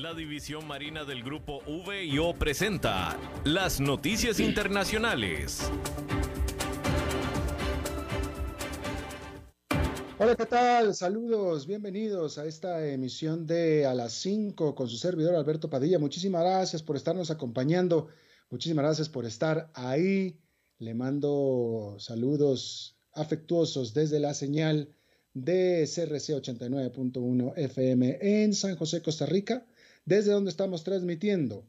La División Marina del Grupo VIO presenta las noticias internacionales. Hola, ¿qué tal? Saludos, bienvenidos a esta emisión de A las 5 con su servidor Alberto Padilla. Muchísimas gracias por estarnos acompañando, muchísimas gracias por estar ahí. Le mando saludos afectuosos desde la señal de CRC 89.1 FM en San José, Costa Rica, desde donde estamos transmitiendo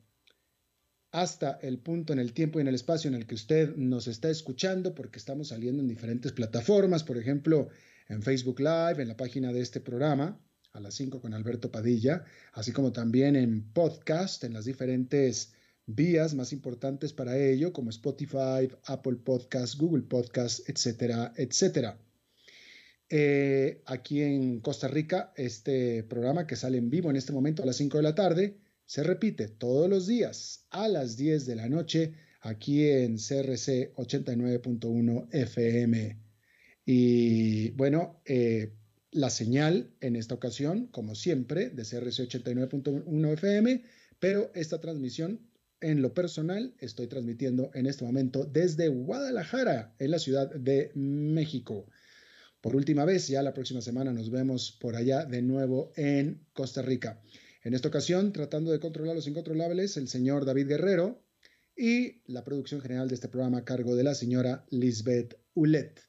hasta el punto en el tiempo y en el espacio en el que usted nos está escuchando, porque estamos saliendo en diferentes plataformas, por ejemplo, en Facebook Live, en la página de este programa, a las 5 con Alberto Padilla, así como también en podcast, en las diferentes vías más importantes para ello, como Spotify, Apple Podcasts, Google Podcasts, etcétera, etcétera. Eh, aquí en Costa Rica, este programa que sale en vivo en este momento a las 5 de la tarde, se repite todos los días a las 10 de la noche aquí en CRC 89.1 FM. Y bueno, eh, la señal en esta ocasión, como siempre, de CRC 89.1 FM, pero esta transmisión en lo personal estoy transmitiendo en este momento desde Guadalajara, en la Ciudad de México. Por última vez, ya la próxima semana nos vemos por allá de nuevo en Costa Rica. En esta ocasión, tratando de controlar los incontrolables, el señor David Guerrero y la producción general de este programa a cargo de la señora Lisbeth Ulet.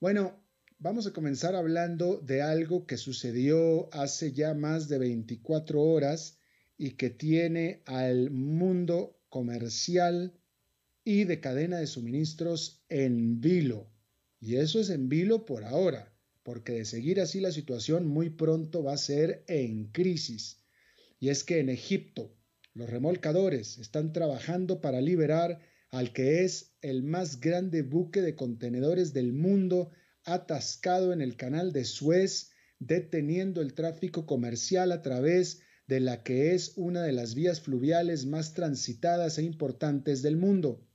Bueno, vamos a comenzar hablando de algo que sucedió hace ya más de 24 horas y que tiene al mundo comercial y de cadena de suministros en vilo. Y eso es en vilo por ahora, porque de seguir así la situación muy pronto va a ser en crisis. Y es que en Egipto los remolcadores están trabajando para liberar al que es el más grande buque de contenedores del mundo atascado en el canal de Suez, deteniendo el tráfico comercial a través de la que es una de las vías fluviales más transitadas e importantes del mundo.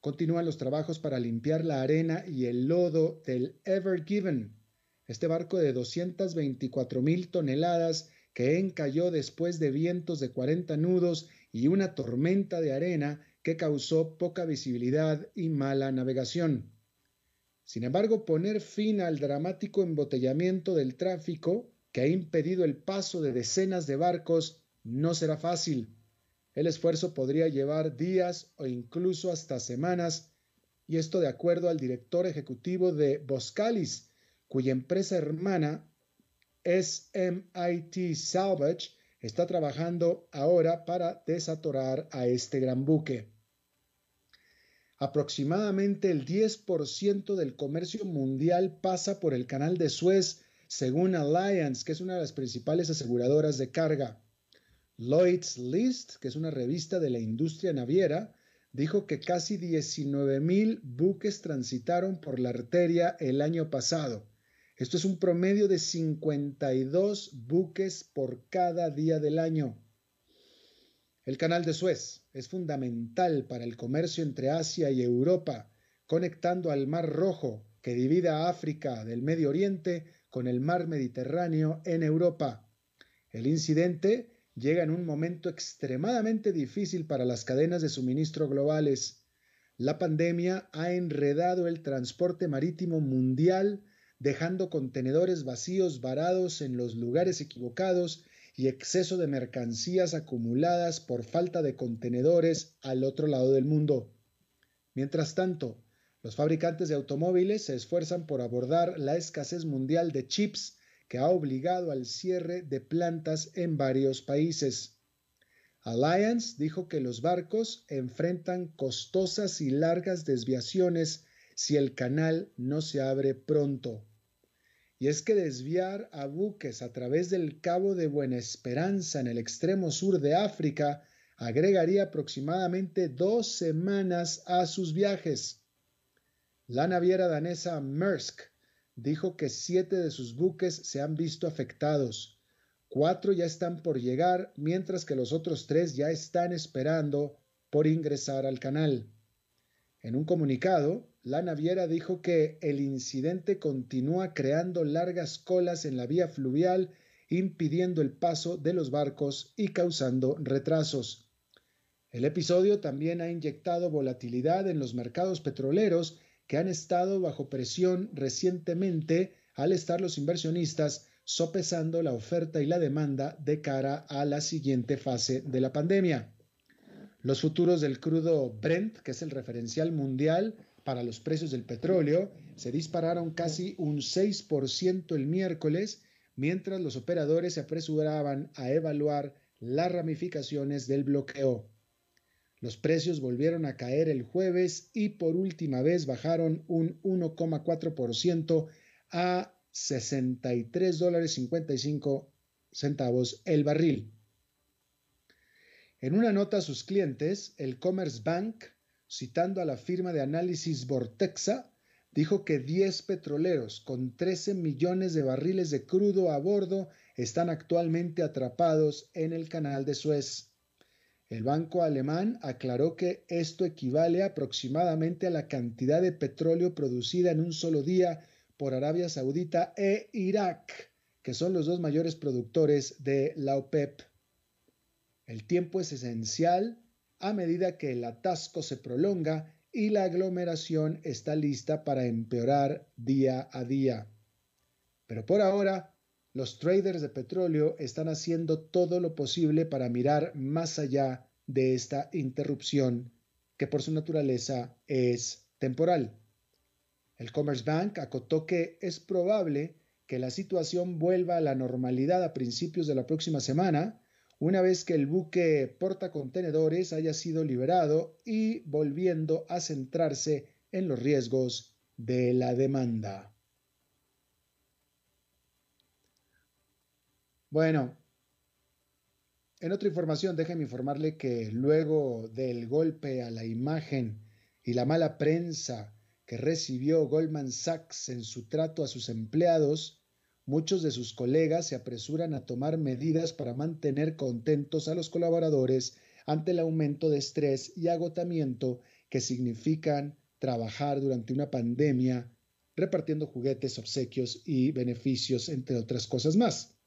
Continúan los trabajos para limpiar la arena y el lodo del Ever Given, este barco de 224 mil toneladas que encalló después de vientos de 40 nudos y una tormenta de arena que causó poca visibilidad y mala navegación. Sin embargo, poner fin al dramático embotellamiento del tráfico que ha impedido el paso de decenas de barcos no será fácil. El esfuerzo podría llevar días o incluso hasta semanas, y esto de acuerdo al director ejecutivo de Boscalis, cuya empresa hermana SMIT Salvage está trabajando ahora para desatorar a este gran buque. Aproximadamente el 10% del comercio mundial pasa por el canal de Suez, según Alliance, que es una de las principales aseguradoras de carga. Lloyd's List, que es una revista de la industria naviera, dijo que casi 19 mil buques transitaron por la arteria el año pasado. Esto es un promedio de 52 buques por cada día del año. El canal de Suez es fundamental para el comercio entre Asia y Europa, conectando al Mar Rojo, que divide a África del Medio Oriente con el Mar Mediterráneo en Europa. El incidente llega en un momento extremadamente difícil para las cadenas de suministro globales. La pandemia ha enredado el transporte marítimo mundial, dejando contenedores vacíos varados en los lugares equivocados y exceso de mercancías acumuladas por falta de contenedores al otro lado del mundo. Mientras tanto, los fabricantes de automóviles se esfuerzan por abordar la escasez mundial de chips que ha obligado al cierre de plantas en varios países. Alliance dijo que los barcos enfrentan costosas y largas desviaciones si el canal no se abre pronto. Y es que desviar a buques a través del Cabo de Buena Esperanza en el extremo sur de África agregaría aproximadamente dos semanas a sus viajes. La naviera danesa Maersk dijo que siete de sus buques se han visto afectados. Cuatro ya están por llegar, mientras que los otros tres ya están esperando por ingresar al canal. En un comunicado, la naviera dijo que el incidente continúa creando largas colas en la vía fluvial impidiendo el paso de los barcos y causando retrasos. El episodio también ha inyectado volatilidad en los mercados petroleros que han estado bajo presión recientemente al estar los inversionistas sopesando la oferta y la demanda de cara a la siguiente fase de la pandemia. Los futuros del crudo Brent, que es el referencial mundial para los precios del petróleo, se dispararon casi un 6% el miércoles, mientras los operadores se apresuraban a evaluar las ramificaciones del bloqueo. Los precios volvieron a caer el jueves y por última vez bajaron un 1,4% a 63 dólares 55 centavos el barril. En una nota a sus clientes, el Commerce Bank, citando a la firma de análisis Vortexa, dijo que 10 petroleros con 13 millones de barriles de crudo a bordo están actualmente atrapados en el canal de Suez. El banco alemán aclaró que esto equivale aproximadamente a la cantidad de petróleo producida en un solo día por Arabia Saudita e Irak, que son los dos mayores productores de la OPEP. El tiempo es esencial a medida que el atasco se prolonga y la aglomeración está lista para empeorar día a día. Pero por ahora, los traders de petróleo están haciendo todo lo posible para mirar más allá de esta interrupción que por su naturaleza es temporal. El Commerce Bank acotó que es probable que la situación vuelva a la normalidad a principios de la próxima semana, una vez que el buque portacontenedores haya sido liberado y volviendo a centrarse en los riesgos de la demanda. Bueno, en otra información, déjeme informarle que luego del golpe a la imagen y la mala prensa que recibió Goldman Sachs en su trato a sus empleados, muchos de sus colegas se apresuran a tomar medidas para mantener contentos a los colaboradores ante el aumento de estrés y agotamiento que significan trabajar durante una pandemia repartiendo juguetes, obsequios y beneficios, entre otras cosas más.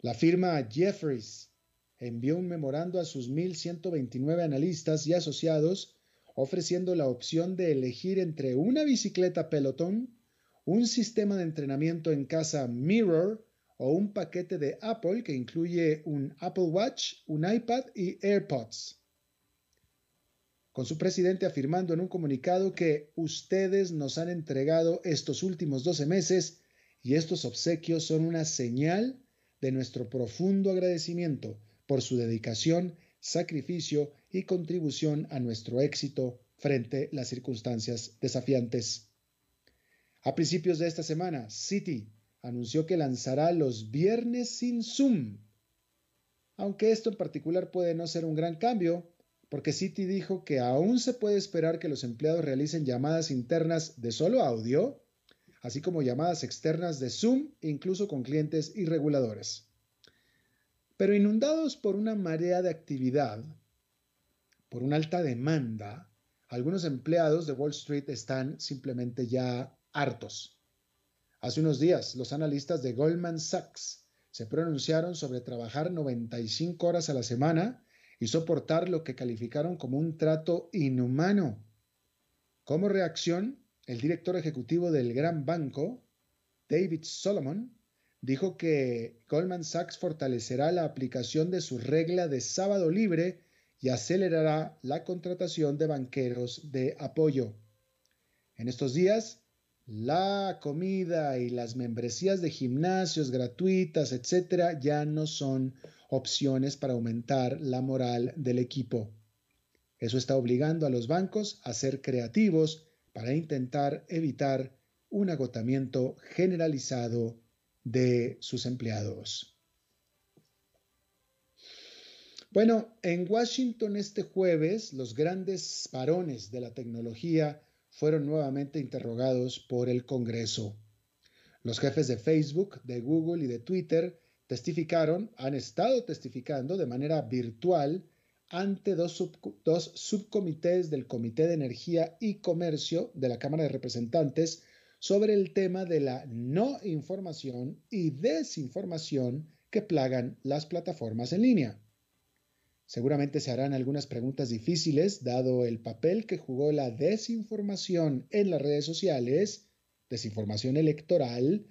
La firma Jeffries envió un memorando a sus 1.129 analistas y asociados ofreciendo la opción de elegir entre una bicicleta Peloton, un sistema de entrenamiento en casa Mirror o un paquete de Apple que incluye un Apple Watch, un iPad y AirPods. Con su presidente afirmando en un comunicado que ustedes nos han entregado estos últimos 12 meses y estos obsequios son una señal de nuestro profundo agradecimiento por su dedicación, sacrificio y contribución a nuestro éxito frente a las circunstancias desafiantes. A principios de esta semana, Citi anunció que lanzará los viernes sin Zoom. Aunque esto en particular puede no ser un gran cambio, porque Citi dijo que aún se puede esperar que los empleados realicen llamadas internas de solo audio, así como llamadas externas de Zoom, incluso con clientes y reguladores. Pero inundados por una marea de actividad, por una alta demanda, algunos empleados de Wall Street están simplemente ya hartos. Hace unos días, los analistas de Goldman Sachs se pronunciaron sobre trabajar 95 horas a la semana y soportar lo que calificaron como un trato inhumano. Como reacción, el director ejecutivo del gran banco, David Solomon, dijo que Goldman Sachs fortalecerá la aplicación de su regla de sábado libre y acelerará la contratación de banqueros de apoyo. En estos días, la comida y las membresías de gimnasios gratuitas, etcétera, ya no son opciones para aumentar la moral del equipo. Eso está obligando a los bancos a ser creativos para intentar evitar un agotamiento generalizado de sus empleados. Bueno, en Washington este jueves los grandes varones de la tecnología fueron nuevamente interrogados por el Congreso. Los jefes de Facebook, de Google y de Twitter testificaron, han estado testificando de manera virtual ante dos, subcomités del Comité de Energía y Comercio de la Cámara de Representantes sobre el tema de la no información y desinformación que plagan las plataformas en línea. Seguramente se harán algunas preguntas difíciles dado el papel que jugó la desinformación en las redes sociales, desinformación electoral,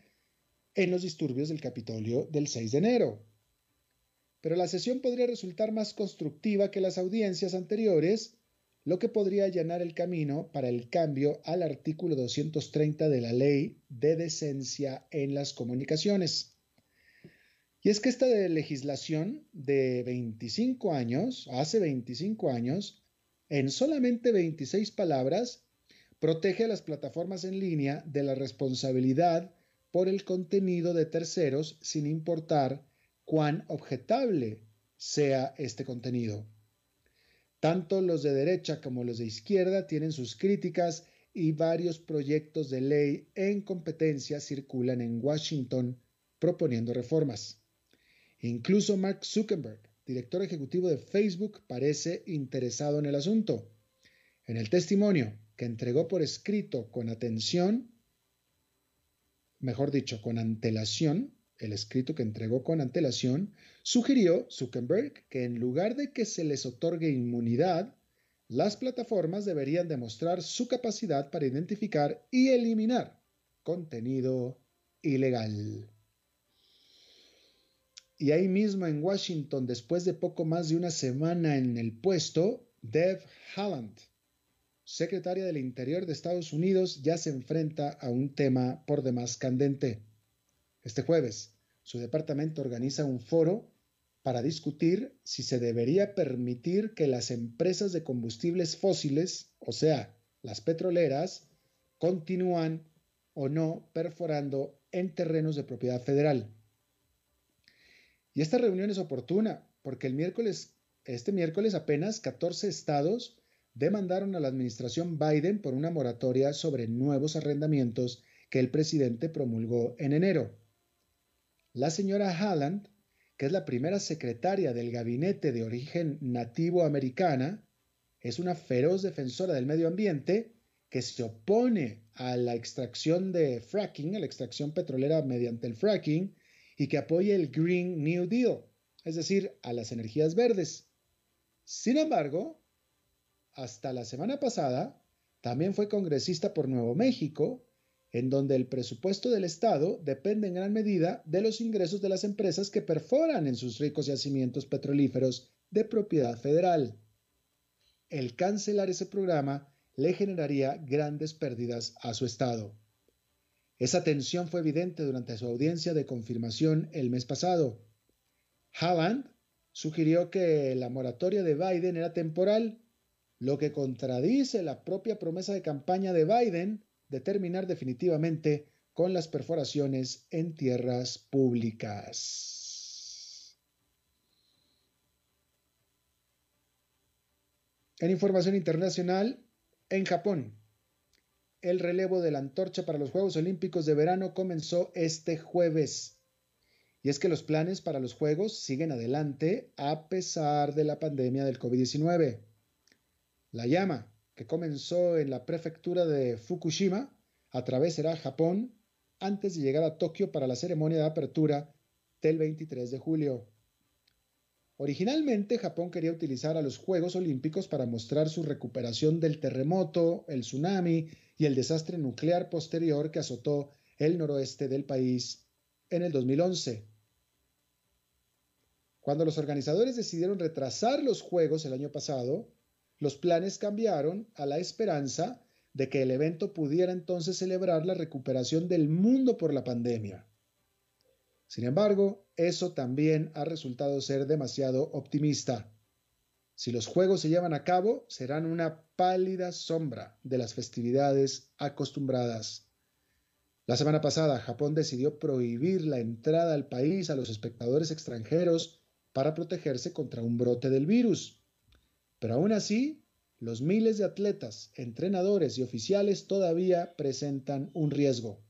en los disturbios del Capitolio del 6 de enero. Pero la sesión podría resultar más constructiva que las audiencias anteriores, lo que podría allanar el camino para el cambio al artículo 230 de la Ley de Decencia en las Comunicaciones. Y es que esta legislación de 25 años, hace 25 años, en solamente 26 palabras, protege a las plataformas en línea de la responsabilidad por el contenido de terceros sin importar cuán objetable sea este contenido. Tanto los de derecha como los de izquierda tienen sus críticas y varios proyectos de ley en competencia circulan en Washington proponiendo reformas. Incluso Mark Zuckerberg, director ejecutivo de Facebook, parece interesado en el asunto. En el testimonio que entregó por escrito con atención, mejor dicho, con antelación, el escrito que entregó con antelación, sugirió Zuckerberg que en lugar de que se les otorgue inmunidad, las plataformas deberían demostrar su capacidad para identificar y eliminar contenido ilegal. Y ahí mismo en Washington, después de poco más de una semana en el puesto, Dev Haaland, secretaria del Interior de Estados Unidos, ya se enfrenta a un tema por demás candente. Este jueves, su departamento organiza un foro para discutir si se debería permitir que las empresas de combustibles fósiles, o sea, las petroleras, continúan o no perforando en terrenos de propiedad federal. Y esta reunión es oportuna porque el miércoles, este miércoles apenas 14 estados demandaron a la administración Biden por una moratoria sobre nuevos arrendamientos que el presidente promulgó en enero. La señora Halland, que es la primera secretaria del gabinete de origen nativo americana, es una feroz defensora del medio ambiente que se opone a la extracción de fracking, a la extracción petrolera mediante el fracking, y que apoye el Green New Deal, es decir, a las energías verdes. Sin embargo, hasta la semana pasada, también fue congresista por Nuevo México, en donde el presupuesto del Estado depende en gran medida de los ingresos de las empresas que perforan en sus ricos yacimientos petrolíferos de propiedad federal. El cancelar ese programa le generaría grandes pérdidas a su Estado. Esa tensión fue evidente durante su audiencia de confirmación el mes pasado. Haaland sugirió que la moratoria de Biden era temporal, lo que contradice la propia promesa de campaña de Biden de terminar definitivamente con las perforaciones en tierras públicas. En información internacional, en Japón, el relevo de la antorcha para los Juegos Olímpicos de verano comenzó este jueves. Y es que los planes para los Juegos siguen adelante a pesar de la pandemia del COVID-19. La llama, que comenzó en la prefectura de Fukushima, atravesará Japón antes de llegar a Tokio para la ceremonia de apertura del 23 de julio. Originalmente Japón quería utilizar a los Juegos Olímpicos para mostrar su recuperación del terremoto, el tsunami y el desastre nuclear posterior que azotó el noroeste del país en el 2011. Cuando los organizadores decidieron retrasar los Juegos el año pasado, los planes cambiaron a la esperanza de que el evento pudiera entonces celebrar la recuperación del mundo por la pandemia. Sin embargo, eso también ha resultado ser demasiado optimista. Si los juegos se llevan a cabo, serán una pálida sombra de las festividades acostumbradas. La semana pasada, Japón decidió prohibir la entrada al país a los espectadores extranjeros para protegerse contra un brote del virus. Pero aún así, los miles de atletas, entrenadores y oficiales todavía presentan un riesgo.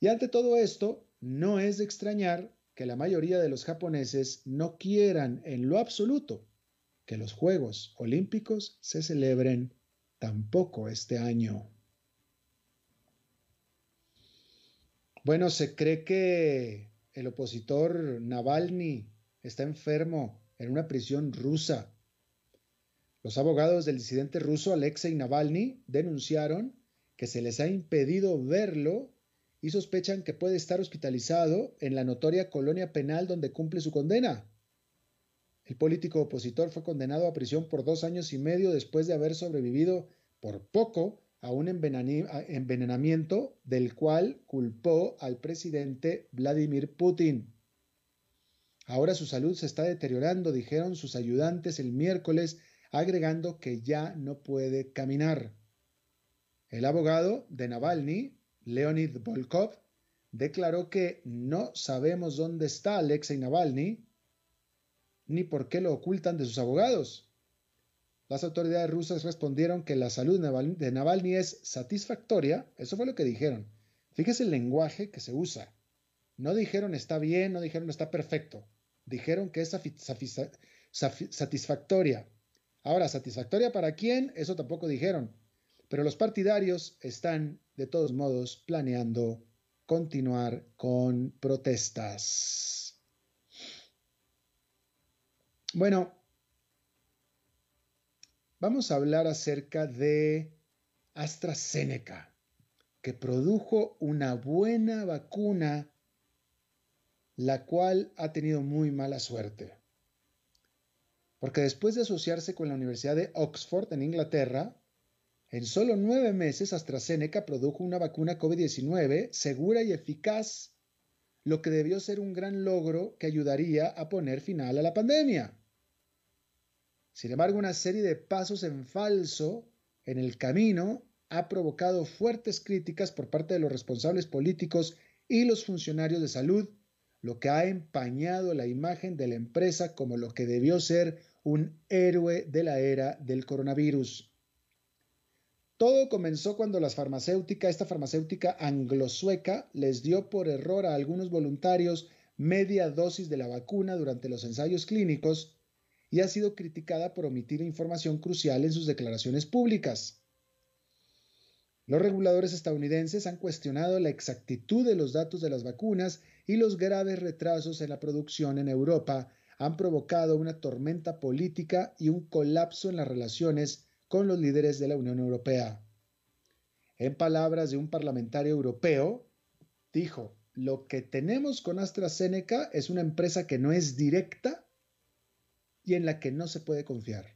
Y ante todo esto, no es de extrañar que la mayoría de los japoneses no quieran en lo absoluto que los Juegos Olímpicos se celebren tampoco este año. Bueno, se cree que el opositor Navalny está enfermo en una prisión rusa. Los abogados del disidente ruso Alexei Navalny denunciaron que se les ha impedido verlo y sospechan que puede estar hospitalizado en la notoria colonia penal donde cumple su condena. El político opositor fue condenado a prisión por dos años y medio después de haber sobrevivido por poco a un envenenamiento del cual culpó al presidente Vladimir Putin. Ahora su salud se está deteriorando, dijeron sus ayudantes el miércoles, agregando que ya no puede caminar. El abogado de Navalny, Leonid Volkov, declaró que no sabemos dónde está Alexei Navalny ni por qué lo ocultan de sus abogados. Las autoridades rusas respondieron que la salud de Navalny es satisfactoria, eso fue lo que dijeron. Fíjese el lenguaje que se usa. No dijeron está bien, no dijeron está perfecto. Dijeron que es satisfactoria. Ahora, ¿satisfactoria para quién? Eso tampoco dijeron. Pero los partidarios están, de todos modos, planeando continuar con protestas. Bueno, vamos a hablar acerca de AstraZeneca, que produjo una buena vacuna, la cual ha tenido muy mala suerte. Porque después de asociarse con la Universidad de Oxford en Inglaterra, en solo nueve meses AstraZeneca produjo una vacuna COVID-19 segura y eficaz, lo que debió ser un gran logro que ayudaría a poner final a la pandemia. Sin embargo, una serie de pasos en falso en el camino ha provocado fuertes críticas por parte de los responsables políticos y los funcionarios de salud, lo que ha empañado la imagen de la empresa como lo que debió ser un héroe de la era del coronavirus. Todo comenzó cuando las esta farmacéutica anglo-sueca, les dio por error a algunos voluntarios media dosis de la vacuna durante los ensayos clínicos y ha sido criticada por omitir información crucial en sus declaraciones públicas. Los reguladores estadounidenses han cuestionado la exactitud de los datos de las vacunas y los graves retrasos en la producción en Europa han provocado una tormenta política y un colapso en las relaciones con los líderes de la Unión Europea. En palabras de un parlamentario europeo, dijo, lo que tenemos con AstraZeneca es una empresa que no es directa y en la que no se puede confiar.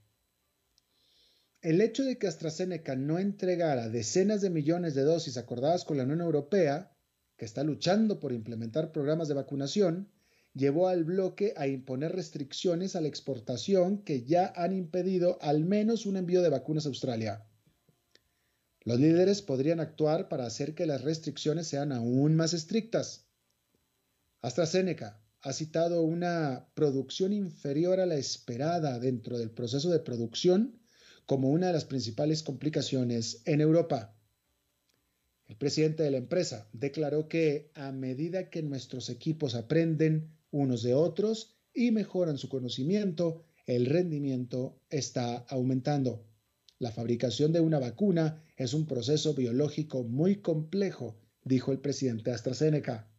El hecho de que AstraZeneca no entregara decenas de millones de dosis acordadas con la Unión Europea, que está luchando por implementar programas de vacunación, llevó al bloque a imponer restricciones a la exportación que ya han impedido al menos un envío de vacunas a Australia. Los líderes podrían actuar para hacer que las restricciones sean aún más estrictas. AstraZeneca, ha citado una producción inferior a la esperada dentro del proceso de producción como una de las principales complicaciones en Europa. El presidente de la empresa declaró que a medida que nuestros equipos aprenden unos de otros y mejoran su conocimiento, el rendimiento está aumentando. La fabricación de una vacuna es un proceso biológico muy complejo, dijo el presidente AstraZeneca.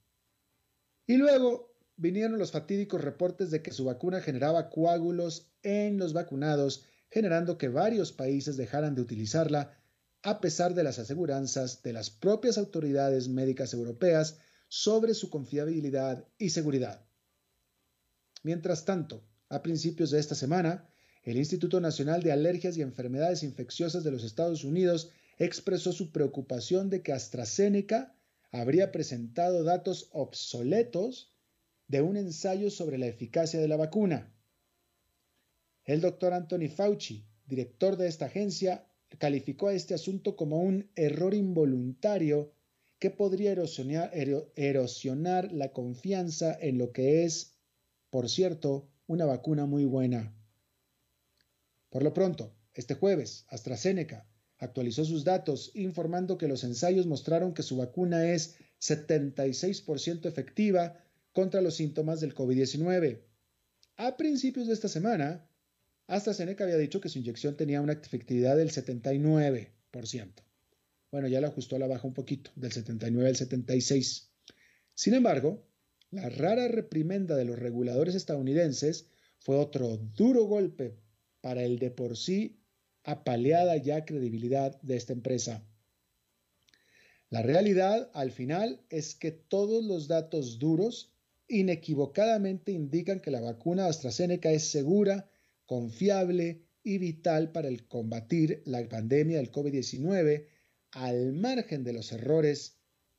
Y luego vinieron los fatídicos reportes de que su vacuna generaba coágulos en los vacunados, generando que varios países dejaran de utilizarla a pesar de las aseguranzas de las propias autoridades médicas europeas sobre su confiabilidad y seguridad. Mientras tanto, a principios de esta semana, el Instituto Nacional de Alergias y Enfermedades Infecciosas de los Estados Unidos expresó su preocupación de que AstraZeneca habría presentado datos obsoletos de un ensayo sobre la eficacia de la vacuna. El doctor Anthony Fauci, director de esta agencia, calificó a este asunto como un error involuntario que podría erosionar, erosionar, la confianza en lo que es, por cierto, una vacuna muy buena. Por lo pronto, este jueves, AstraZeneca actualizó sus datos informando que los ensayos mostraron que su vacuna es 76% efectiva contra los síntomas del COVID-19. A principios de esta semana, AstraZeneca había dicho que su inyección tenía una efectividad del 79%. Bueno, ya la ajustó a la baja un poquito, del 79 al 76. Sin embargo, La rara reprimenda de los reguladores estadounidenses fue otro duro golpe para el de por sí apaleada ya credibilidad de esta empresa. La realidad, al final, es que todos los datos duros inequivocadamente indican que la vacuna AstraZeneca es segura, confiable y vital para el combatir la pandemia del COVID-19 al margen de los errores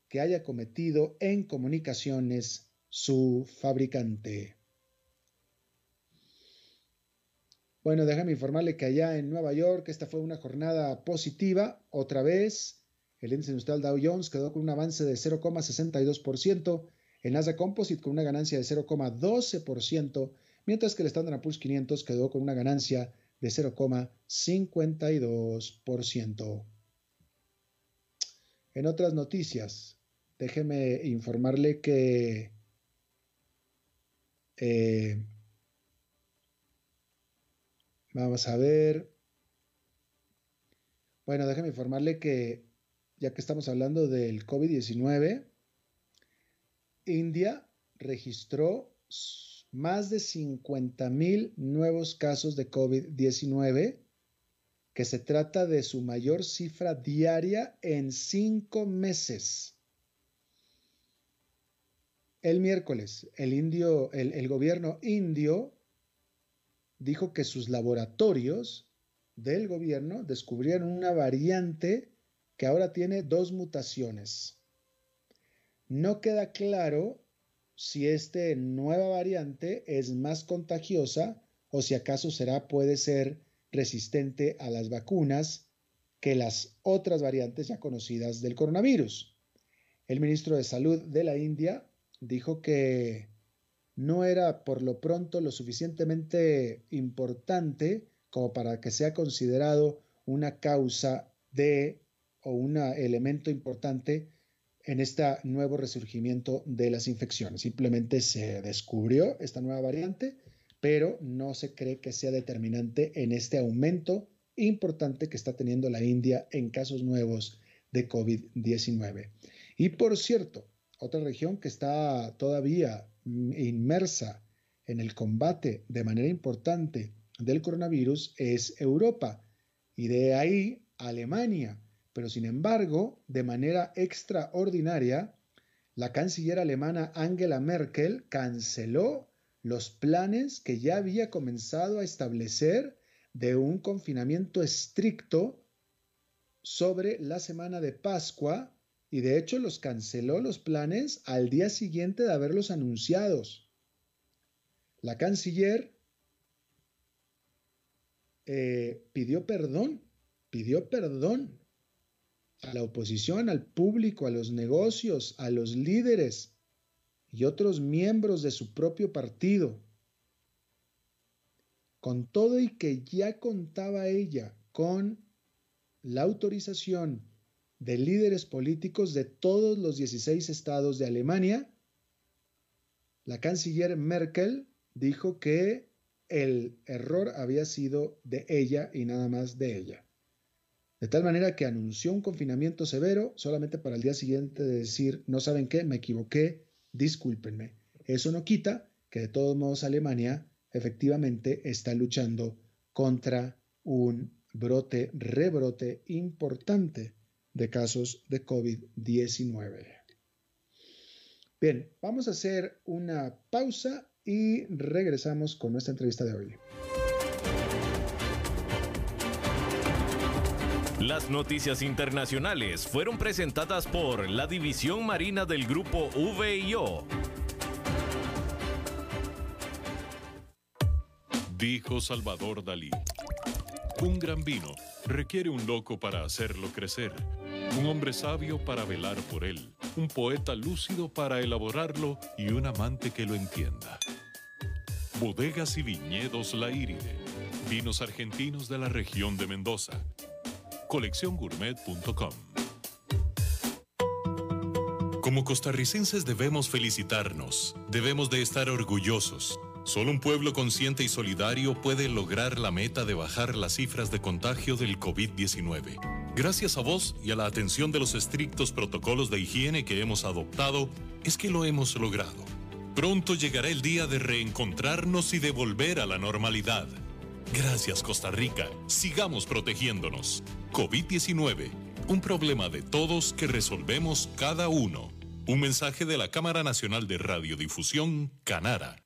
que haya cometido en comunicaciones su fabricante. Bueno, déjame informarle que allá en Nueva York esta fue una jornada positiva. Otra vez, el índice industrial Dow Jones quedó con un avance de 0,62%, el Nasdaq Composite con una ganancia de 0,12%, mientras que el Standard Poor's 500 quedó con una ganancia de 0,52%. En otras noticias, déjeme informarle que eh, vamos a ver. Bueno, déjeme informarle que ya que estamos hablando del COVID-19, India registró más de 50 mil nuevos casos de COVID-19, que se trata de su mayor cifra diaria en cinco meses. El miércoles, el, gobierno indio dijo que sus laboratorios del gobierno descubrieron una variante que ahora tiene dos mutaciones. No queda claro si esta nueva variante es más contagiosa o si acaso será, puede ser resistente a las vacunas que las otras variantes ya conocidas del coronavirus. El ministro de Salud de la India dijo que no era por lo pronto lo suficientemente importante como para que sea considerado una causa de o un elemento importante en este nuevo resurgimiento de las infecciones. Simplemente se descubrió esta nueva variante, pero no se cree que sea determinante en este aumento importante que está teniendo la India en casos nuevos de COVID-19. Y por cierto, otra región que está todavía inmersa en el combate de manera importante del coronavirus es Europa. Y de ahí Alemania. Pero sin embargo, de manera extraordinaria, la canciller alemana Angela Merkel canceló los planes que ya había comenzado a establecer de un confinamiento estricto sobre la semana de Pascua y de hecho los canceló los planes al día siguiente de haberlos anunciados. La canciller eh, pidió perdón, pidió perdón a la oposición, al público, a los negocios, a los líderes y otros miembros de su propio partido. Con todo y que ya contaba ella con la autorización de líderes políticos de todos los 16 estados de Alemania, la canciller Merkel dijo que el error había sido de ella y nada más de ella. De tal manera que anunció un confinamiento severo solamente para el día siguiente de decir, no saben qué, me equivoqué, discúlpenme. Eso no quita que de todos modos Alemania efectivamente está luchando contra un brote, rebrote importante de casos de COVID-19. Bien, vamos a hacer una pausa y regresamos con nuestra entrevista de hoy. Las noticias internacionales fueron presentadas por la División Marina del Grupo VIO. Dijo Salvador Dalí. Un gran vino requiere un loco para hacerlo crecer un hombre sabio para velar por él, un poeta lúcido para elaborarlo y un amante que lo entienda. Bodegas y viñedos La Iride, vinos argentinos de la región de Mendoza. Colecciongourmet.com Como costarricenses debemos felicitarnos, debemos de estar orgullosos. Solo un pueblo consciente y solidario puede lograr la meta de bajar las cifras de contagio del COVID-19. Gracias a vos y a la atención de los estrictos protocolos de higiene que hemos adoptado, es que lo hemos logrado. Pronto llegará el día de reencontrarnos y de volver a la normalidad. Gracias Costa Rica. Sigamos protegiéndonos. COVID-19, un problema de todos que resolvemos cada uno. Un mensaje de la Cámara Nacional de Radiodifusión, Canara.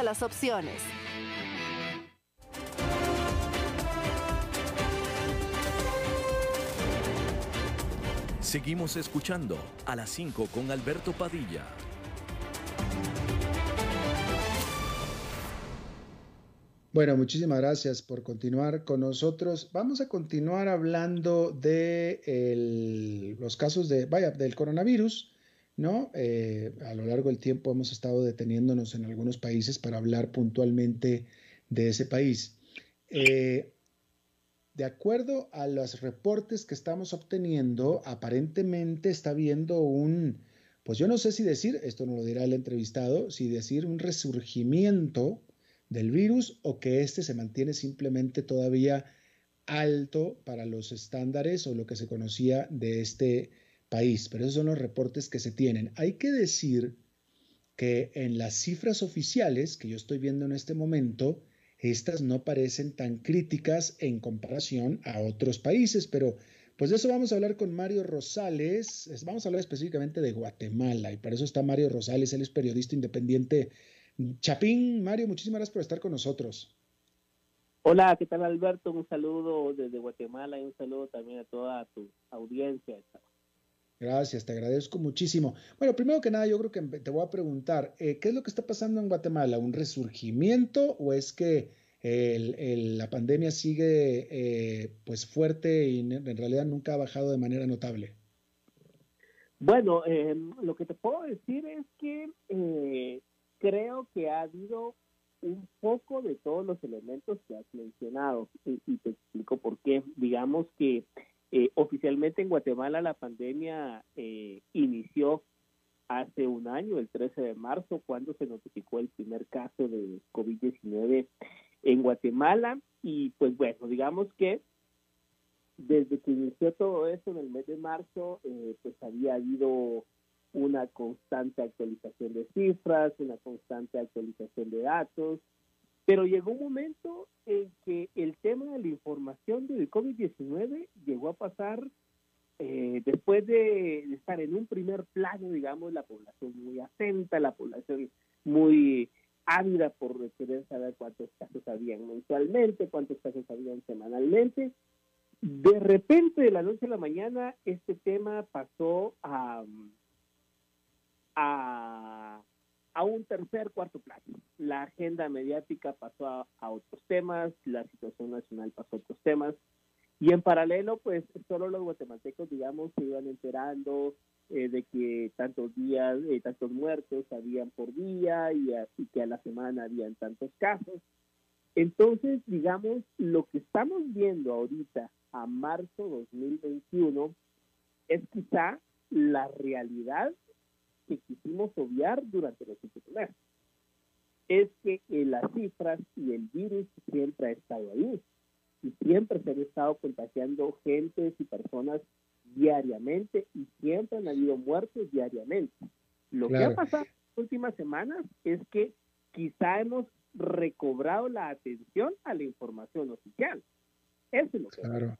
todas las opciones. Seguimos escuchando a las 5 con Alberto Padilla. Bueno, muchísimas gracias por continuar con nosotros. Vamos a continuar hablando de los casos de, vaya, del coronavirus. ¿No? Eh, a lo largo del tiempo hemos estado deteniéndonos en algunos países para hablar puntualmente de ese país. Eh, de acuerdo a los reportes que estamos obteniendo, aparentemente está habiendo un, pues yo no sé si decir, esto no lo dirá el entrevistado, si decir un resurgimiento del virus o que este se mantiene simplemente todavía alto para los estándares o lo que se conocía de este país, pero esos son los reportes que se tienen. Hay que decir que en las cifras oficiales que yo estoy viendo en este momento, estas no parecen tan críticas en comparación a otros países, pero pues de eso vamos a hablar con Mario Rosales, vamos a hablar específicamente de Guatemala y para eso está Mario Rosales, él es periodista independiente. Chapín, Mario, muchísimas gracias por estar con nosotros. Hola, ¿qué tal Alberto? Un saludo desde Guatemala y un saludo también a toda tu audiencia. Gracias, te agradezco muchísimo. Bueno, primero que nada, yo creo que te voy a preguntar, eh, ¿qué es lo que está pasando en Guatemala? ¿Un resurgimiento o es que la pandemia sigue eh, pues fuerte y en realidad nunca ha bajado de manera notable? Bueno, em, lo que te puedo decir es que eh, creo que ha habido un poco de todos los elementos que has mencionado y te explico por qué. Digamos que eh, oficialmente en Guatemala la pandemia eh, inició hace un año, el 13 de marzo, cuando se notificó el primer caso de COVID-19 en Guatemala. Y pues bueno, digamos que desde que inició todo esto en el mes de marzo, eh, pues había habido una constante actualización de cifras, una constante actualización de datos, pero llegó un momento en que el tema de la información del COVID-19 llegó a pasar, eh, después de, estar en un primer plano, digamos, la población muy atenta, la población muy ávida por querer saber cuántos casos habían mensualmente, cuántos casos habían semanalmente. De repente, de la noche a la mañana, este tema pasó a, a a un tercer, cuarto plano. La agenda mediática pasó a, otros temas, la situación nacional pasó a otros temas, y en paralelo, pues solo los guatemaltecos, digamos, se iban enterando eh, de que tantos días, eh, tantos muertos habían por día y, y que a la semana habían tantos casos. Entonces, digamos, lo que estamos viendo ahorita a marzo 2021 es quizá la realidad que quisimos obviar durante los últimos meses. Es que las cifras y el virus siempre ha estado ahí y siempre se han estado contagiando gentes y personas diariamente y siempre han habido muertes diariamente. Lo que ha pasado en las últimas semanas es que quizá hemos recobrado la atención a la información oficial. Eso es lo que Claro.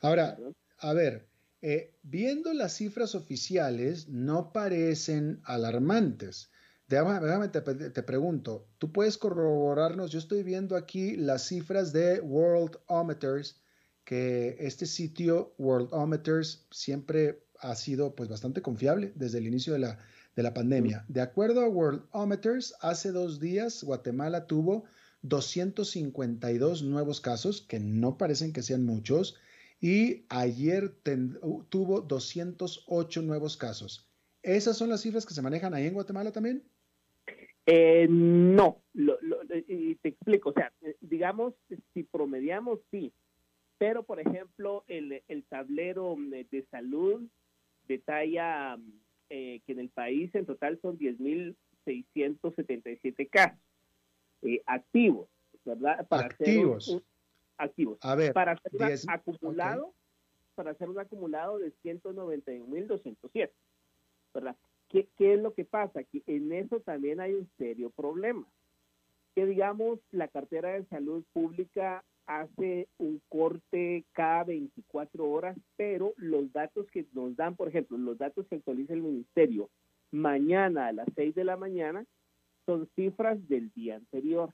Ahora, a ver, eh, viendo las cifras oficiales, no parecen alarmantes. Déjame, te, te, pregunto, ¿tú puedes corroborarnos? Yo estoy viendo aquí las cifras de Worldometers, que este sitio Worldometers siempre ha sido pues bastante confiable desde el inicio de la, de la pandemia. De acuerdo a Worldometers, hace dos días Guatemala tuvo 252 nuevos casos, que no parecen que sean muchos, y ayer tuvo 208 nuevos casos. ¿Esas son las cifras que se manejan ahí en Guatemala también? Eh, no, y te explico, o sea, digamos, si promediamos, sí, pero por ejemplo, el, el tablero de salud detalla eh, que en el país en total son 10.677 casos eh, activos, ¿verdad? Para activos. activos. A ver, para hacer un acumulado, para hacer un acumulado de 191.207, ¿verdad? ¿Qué, es lo que pasa? Que en eso también hay un serio problema. Que digamos, la cartera de salud pública hace un corte cada 24 horas, pero los datos que nos dan, por ejemplo, los datos que actualiza el ministerio mañana a las 6 de la mañana son cifras del día anterior.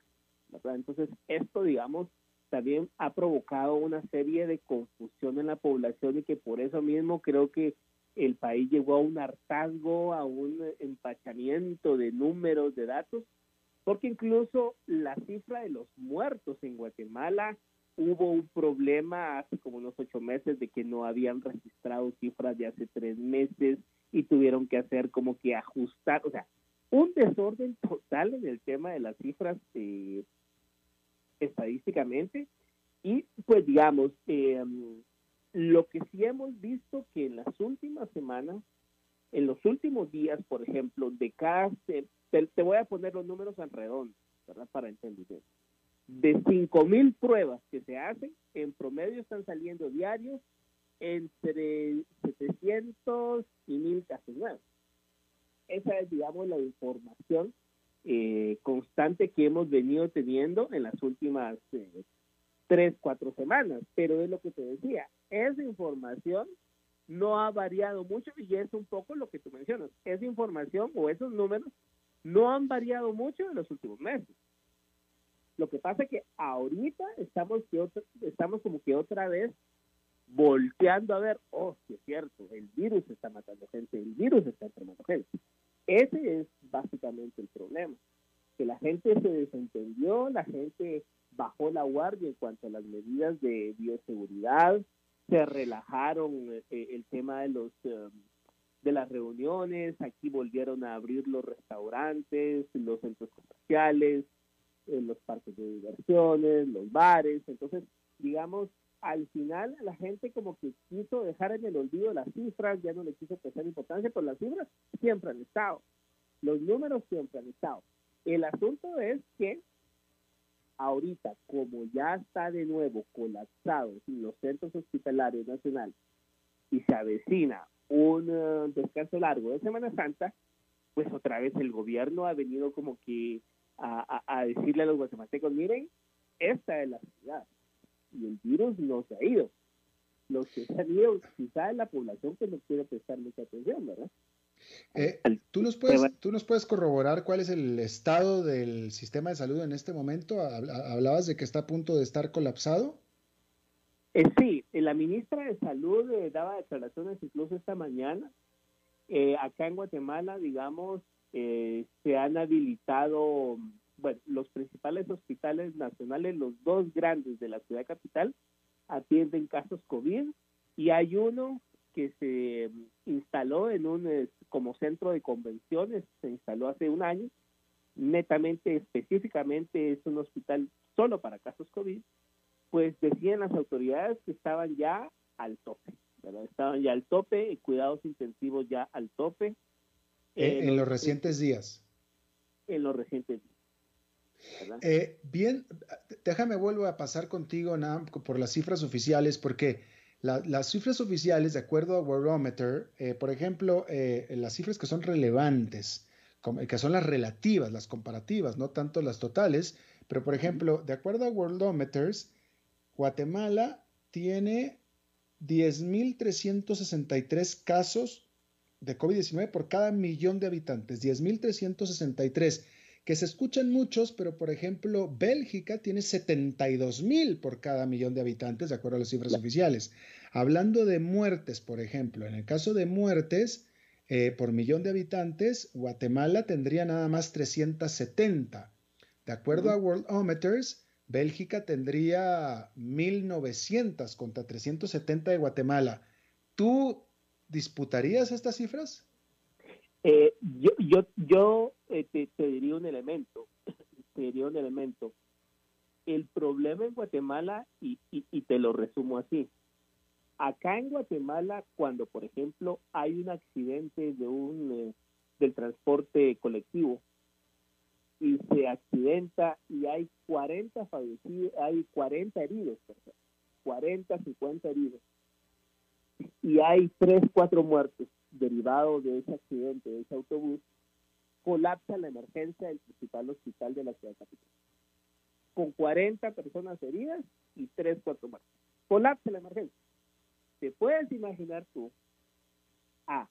Entonces, esto, digamos, también ha provocado una serie de confusión en la población y que por eso mismo creo que el país llegó a un hartazgo, a un empachamiento de números, de datos, porque incluso la cifra de los muertos en Guatemala hubo un problema hace como unos ocho meses de que no habían registrado cifras de hace tres meses y tuvieron que hacer como que ajustar, o sea, un desorden total en el tema de las cifras eh, estadísticamente. Y pues digamos, eh, lo que sí hemos visto que en las últimas semanas, en los últimos días, por ejemplo, de cada, te, voy a poner los números en redondo, ¿verdad? Para entender. De 5.000 pruebas que se hacen, en promedio están saliendo diarios entre 700 y 1.000 casos nuevos. Esa es, digamos, la información eh, constante que hemos venido teniendo en las últimas eh, tres, cuatro semanas. Pero es lo que te decía, esa información no ha variado mucho y es un poco lo que tú mencionas. Esa información o esos números no han variado mucho en los últimos meses. Lo que pasa es que ahorita estamos, que estamos como que otra vez volteando a ver, oh, sí es cierto, el virus está matando gente, el virus está enfermando gente. Ese es básicamente el problema, que la gente se desentendió, la gente bajó la guardia en cuanto a las medidas de bioseguridad, se relajaron eh, eh, el tema de los em, de las reuniones, aquí volvieron a abrir los restaurantes, los centros comerciales, eh, los parques de diversiones, los bares, entonces digamos al final la gente como que quiso dejar en el olvido las cifras, ya no le quiso prestar importancia, pero las cifras siempre han estado, los números siempre han estado. El asunto es que ahorita, como ya está de nuevo colapsado los centros hospitalarios nacionales y se avecina un eh, descanso largo de Semana Santa, pues otra vez el gobierno ha venido como que a, decirle a los guatemaltecos, miren, esta es la ciudad y el virus no se ha ido. Los que se han ido quizá es la población que no quiere prestar mucha atención, ¿verdad? Eh, ¿tú, nos puedes, ¿Tú nos puedes corroborar cuál es el estado del sistema de salud en este momento? Hablabas de que está a punto de estar colapsado. Eh, sí, eh, la ministra de Salud daba declaraciones incluso esta mañana. acá en Guatemala, digamos, se han habilitado, bueno, los principales hospitales nacionales, los dos grandes de la ciudad capital, atienden casos COVID y hay uno que se instaló en un como centro de convenciones, se instaló hace un año, netamente, específicamente es un hospital solo para casos COVID, pues decían las autoridades que estaban ya al tope, ¿verdad? estaban ya al tope, cuidados intensivos ya al tope. en, eh, los recientes días. En los recientes días. Eh, bien, déjame vuelvo a pasar contigo, Nam, por las cifras oficiales, porque las cifras oficiales, de acuerdo a Worldometer, eh, por ejemplo, eh, las cifras que son relevantes, que son las relativas, las comparativas, no tanto las totales, pero por ejemplo, de acuerdo a Worldometers, Guatemala tiene 10.363 casos de COVID-19 por cada millón de habitantes, 10.363 que se escuchan muchos, pero por ejemplo, Bélgica tiene 72 mil por cada millón de habitantes, de acuerdo a las cifras oficiales. Hablando de muertes, por ejemplo, en el caso de muertes eh, por millón de habitantes, Guatemala tendría nada más 370. De acuerdo a Worldometers, Bélgica tendría 1900 contra 370 de Guatemala. ¿Tú disputarías estas cifras? Eh, yo yo, yo eh, te, diría un elemento, te diría un elemento. El problema en Guatemala, y, y, te lo resumo así, acá en Guatemala, cuando por ejemplo hay un accidente de un eh, del transporte colectivo y se accidenta y hay 40 fallecidos, hay 40 heridos, 40, 50 heridos, y hay 3, 4 muertos derivados de ese accidente, de ese autobús, colapsa la emergencia del principal hospital de la ciudad capital. Con 40 personas heridas y 3, 4 muertos. Colapsa la emergencia. ¿Te puedes imaginar tú a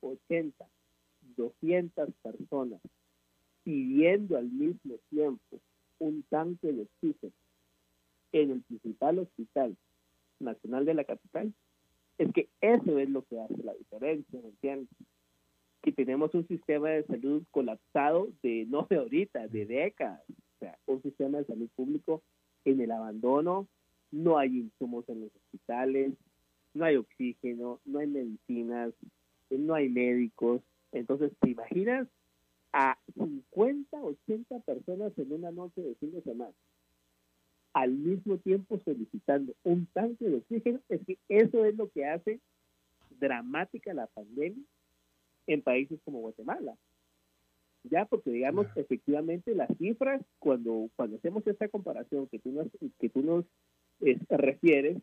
80, 200 personas pidiendo al mismo tiempo un tanque de oxígeno en el principal hospital nacional de la capital? Es que eso es lo que hace la diferencia, ¿me entiendes? Que tenemos un sistema de salud colapsado de no de ahorita, de décadas. O sea, un sistema de salud público en el abandono, no hay insumos en los hospitales, no hay oxígeno, no hay medicinas, no hay médicos. Entonces, ¿te imaginas a 50, 80 personas en una noche de fin de semana? Al mismo tiempo solicitando un tanque de oxígeno, es que eso es lo que hace dramática la pandemia en países como Guatemala. Ya, porque digamos, efectivamente las cifras, cuando, cuando hacemos esta comparación que tú nos, que tú nos refieres,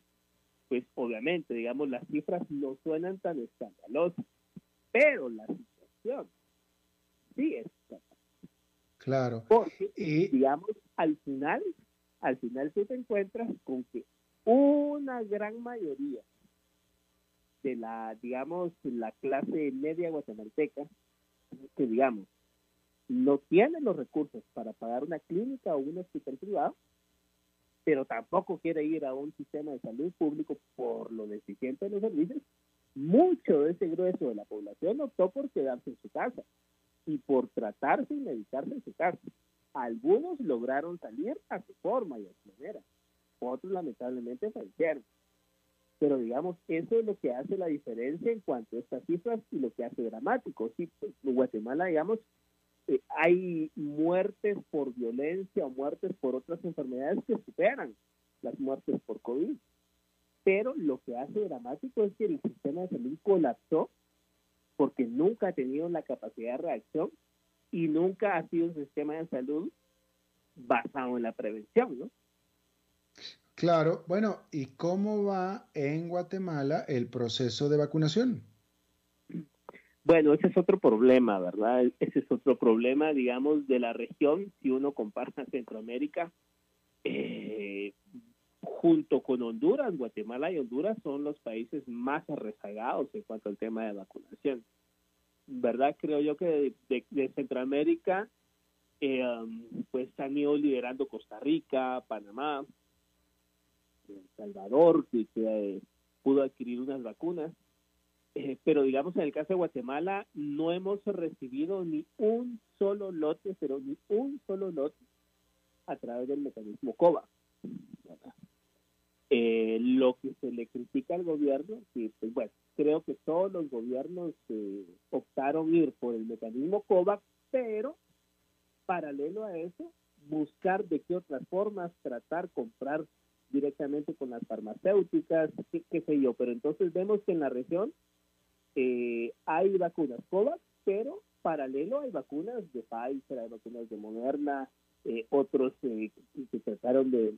pues obviamente, digamos, las cifras no suenan tan escandalosas, pero la situación sí es Claro. Porque, digamos, al final al final tú te encuentras con que una gran mayoría de la, digamos, la clase media guatemalteca, que digamos, no tiene los recursos para pagar una clínica o un hospital privado, pero tampoco quiere ir a un sistema de salud público por lo deficiente de los servicios, mucho de ese grueso de la población optó por quedarse en su casa y por tratarse y medicarse en su casa. Algunos lograron salir a su forma y a su manera, otros lamentablemente fallecieron. Pero digamos, eso es lo que hace la diferencia en cuanto a estas cifras y lo que hace dramático. Sí, pues, en Guatemala, digamos, eh, hay muertes por violencia o muertes por otras enfermedades que superan las muertes por COVID. Pero lo que hace dramático es que el sistema de salud colapsó porque nunca ha tenido la capacidad de reacción y nunca ha sido un sistema de salud basado en la prevención, ¿no? Claro, bueno, ¿y cómo va en Guatemala el proceso de vacunación? Bueno, ese es otro problema, ¿verdad? Ese es otro problema, digamos, de la región. Si uno compara Centroamérica, eh, junto con Honduras, Guatemala y Honduras son los países más rezagados en cuanto al tema de vacunación. ¿Verdad? Creo yo que de, Centroamérica, eh, um, pues han ido liderando Costa Rica, Panamá, El Salvador, que, eh, pudo adquirir unas vacunas. Eh, pero digamos, en el caso de Guatemala, no hemos recibido ni un solo lote, pero ni un solo lote a través del mecanismo COVA. Eh, lo que se le critica al gobierno, que pues bueno, creo que todos los gobiernos eh, optaron ir por el mecanismo COVAX, pero paralelo a eso, buscar de qué otras formas tratar, comprar directamente con las farmacéuticas, qué, sé yo. Pero entonces vemos que en la región eh, hay vacunas COVAX, pero paralelo hay vacunas de Pfizer, hay vacunas de Moderna, otros que trataron de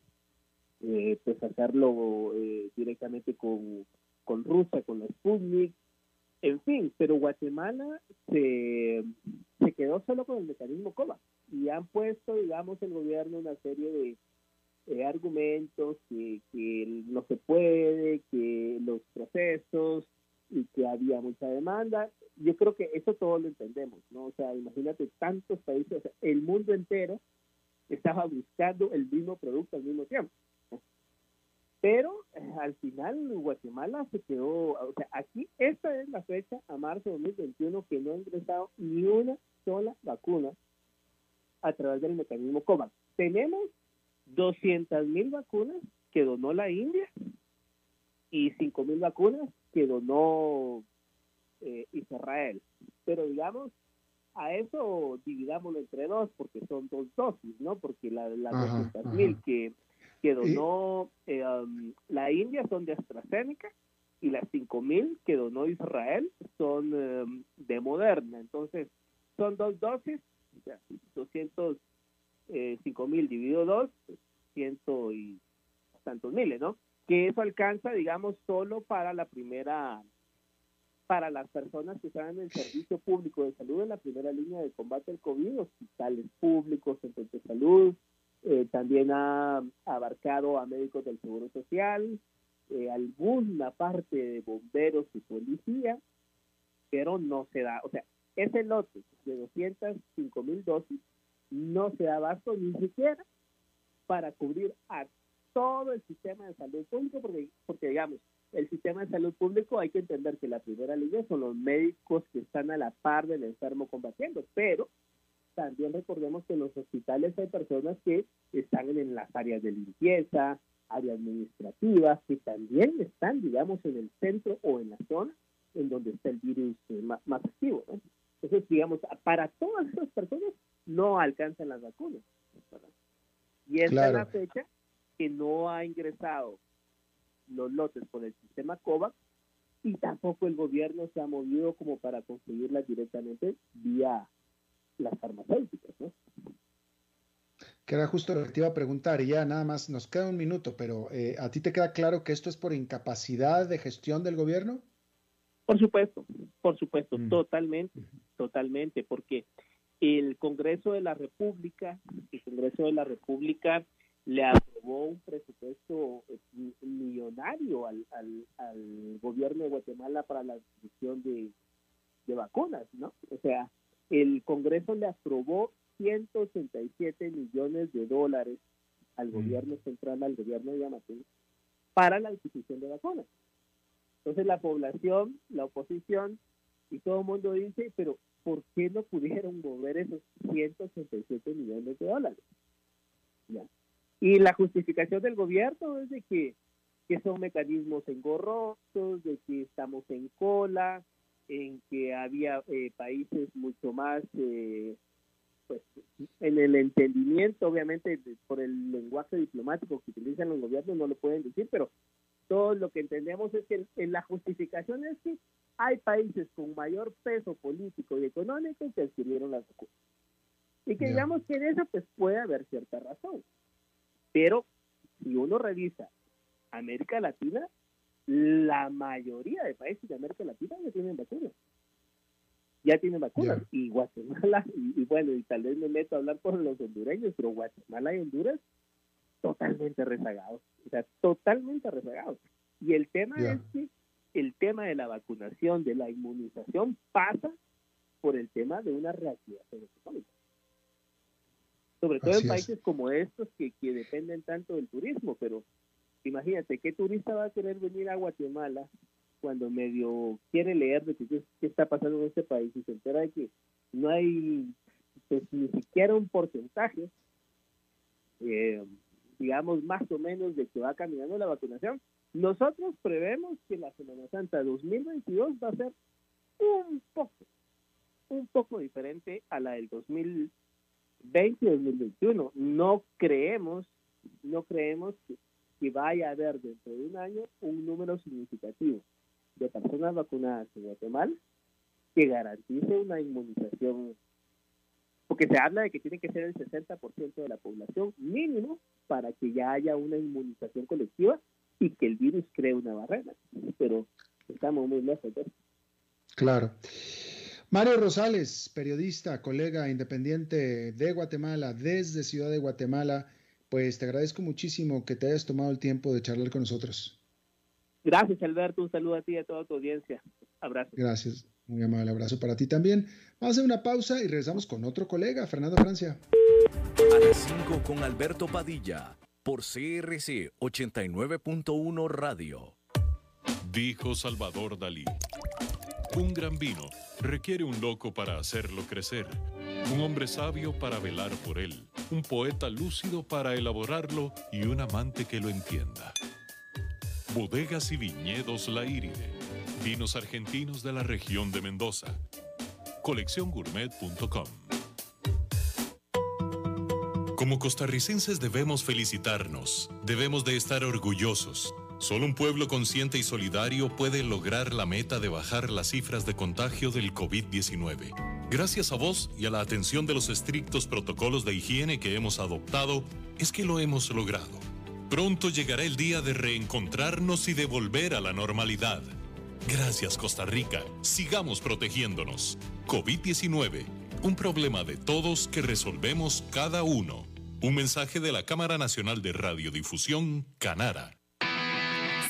eh, pues hacerlo eh, directamente con, con Rusia, con la Sputnik, en fin, pero Guatemala se, se quedó solo con el mecanismo COVA y han puesto, digamos, el gobierno una serie de argumentos que, que no se puede, que los procesos y que había mucha demanda. Yo creo que eso todo lo entendemos, ¿no? O sea, imagínate tantos países, el mundo entero estaba buscando el mismo producto al mismo tiempo. Pero eh, al final Guatemala se quedó, o sea, aquí esta es la fecha a marzo de 2021 que no ha ingresado ni una sola vacuna a través del mecanismo COVAX. Tenemos 200 mil vacunas que donó la India y 5 mil vacunas que donó eh, Israel. pero digamos, a eso dividámoslo entre dos, porque son dos dosis, ¿no? Porque la, las 200 mil que, que donó eh, um, la India son de AstraZeneca y las 5 mil que donó Israel son um, de Moderna. Entonces, son dos dosis, o sea, 205 eh, mil dividido dos, ciento y tantos miles, ¿no? Que eso alcanza, digamos, solo para la primera para las personas que están en el servicio público de salud en la primera línea de combate al COVID, hospitales públicos, centros de salud, eh, también ha abarcado a médicos del Seguro Social, eh, alguna parte de bomberos y policía, pero no se da, o sea, ese lote de 205 mil dosis no se da abasto ni siquiera para cubrir a todo el sistema de salud público, porque, porque digamos, el sistema de salud público hay que entender que la primera línea son los médicos que están a la par del enfermo combatiendo, pero también recordemos que en los hospitales hay personas que están en las áreas de limpieza, áreas administrativas, que también están, digamos, en el centro o en la zona en donde está el virus eh, más, activo. Entonces, digamos, para todas esas personas no alcanzan las vacunas. Y esta es la fecha que no ha ingresado los lotes por el sistema COVAX y tampoco el gobierno se ha movido como para conseguirlas directamente vía las farmacéuticas, ¿no? Que era justo lo que te iba a preguntar, y ya nada más nos queda un minuto, pero eh, ¿a ti te queda claro que esto es por incapacidad de gestión del gobierno? Por supuesto, por supuesto, mm. totalmente, totalmente, porque el Congreso de la República, el Congreso de la República le aprobó un presupuesto eh, millonario al, al, gobierno de Guatemala para la distribución de, vacunas, ¿no? O sea, el Congreso le aprobó 187 millones de dólares al mm. gobierno central, al gobierno de Yamatín, para la adquisición de vacunas. Entonces la población, la oposición y todo el mundo dice, pero ¿por qué no pudieron mover esos 187 millones de dólares? Ya. Y la justificación del gobierno es de que, son mecanismos engorrosos, de que estamos en cola, en que había eh, países mucho más eh, pues, en el entendimiento, obviamente por el lenguaje diplomático que utilizan los gobiernos no lo pueden decir, pero todo lo que entendemos es que en la justificación es que hay países con mayor peso político y económico que adquirieron las vacunas. Y que digamos que en eso pues puede haber cierta razón. Pero si uno revisa América Latina, la mayoría de países de América Latina ya tienen vacunas. Ya tienen vacunas. Y Guatemala, y, bueno, y tal vez me meto a hablar por los hondureños, pero Guatemala y Honduras totalmente rezagados. O sea, totalmente rezagados. Y el tema es que el tema de la vacunación, de la inmunización, pasa por el tema de una reactivación económica sobre todo en países como estos que, que dependen tanto del turismo, pero imagínate, ¿qué turista va a querer venir a Guatemala cuando medio quiere leer de qué, está pasando en este país y se entera de que no hay pues, ni siquiera un porcentaje, eh, digamos, más o menos de que va caminando la vacunación? Nosotros prevemos que la Semana Santa 2022 va a ser un poco, un poco diferente a la del 2000 20 2021. No creemos, no creemos que, vaya a haber dentro de un año un número significativo de personas vacunadas en Guatemala que garantice una inmunización, porque se habla de que tiene que ser el 60% de la población mínimo para que ya haya una inmunización colectiva y que el virus cree una barrera. Pero estamos muy lejos de eso. Claro. Mario Rosales, periodista, colega independiente de Guatemala, desde Ciudad de Guatemala, pues te agradezco muchísimo que te hayas tomado el tiempo de charlar con nosotros. Gracias, Alberto. Un saludo a ti y a toda tu audiencia. Abrazo. Gracias. Muy amable abrazo para ti también. Vamos a hacer una pausa y regresamos con otro colega, Fernando Francia. A las 5 con Alberto Padilla, por CRC 89.1 Radio. Dijo Salvador Dalí. Un gran vino requiere un loco para hacerlo crecer, un hombre sabio para velar por él, un poeta lúcido para elaborarlo y un amante que lo entienda. Bodegas y viñedos La Iride, vinos argentinos de la región de Mendoza colecciongourmet.com. Como costarricenses debemos felicitarnos, debemos de estar orgullosos. Solo un pueblo consciente y solidario puede lograr la meta de bajar las cifras de contagio del COVID-19. Gracias a vos y a la atención de los estrictos protocolos de higiene que hemos adoptado, es que lo hemos logrado. Pronto llegará el día de reencontrarnos y de volver a la normalidad. Gracias Costa Rica, sigamos protegiéndonos. COVID-19, un problema de todos que resolvemos cada uno. Un mensaje de la Cámara Nacional de Radiodifusión, Canara.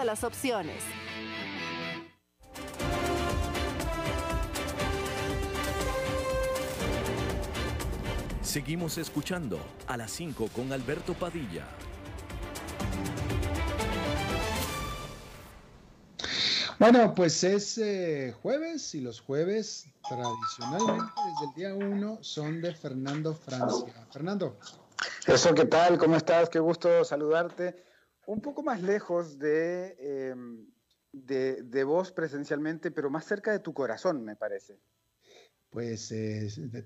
todas las opciones. Seguimos escuchando a las 5 con Alberto Padilla. Bueno, pues es eh, jueves y los jueves tradicionalmente desde el día 1 son de Fernando Francia. Fernando. Eso, ¿qué tal? ¿Cómo estás? Qué gusto saludarte un poco más lejos em, de, de, vos presencialmente, pero más cerca de tu corazón, me parece. Pues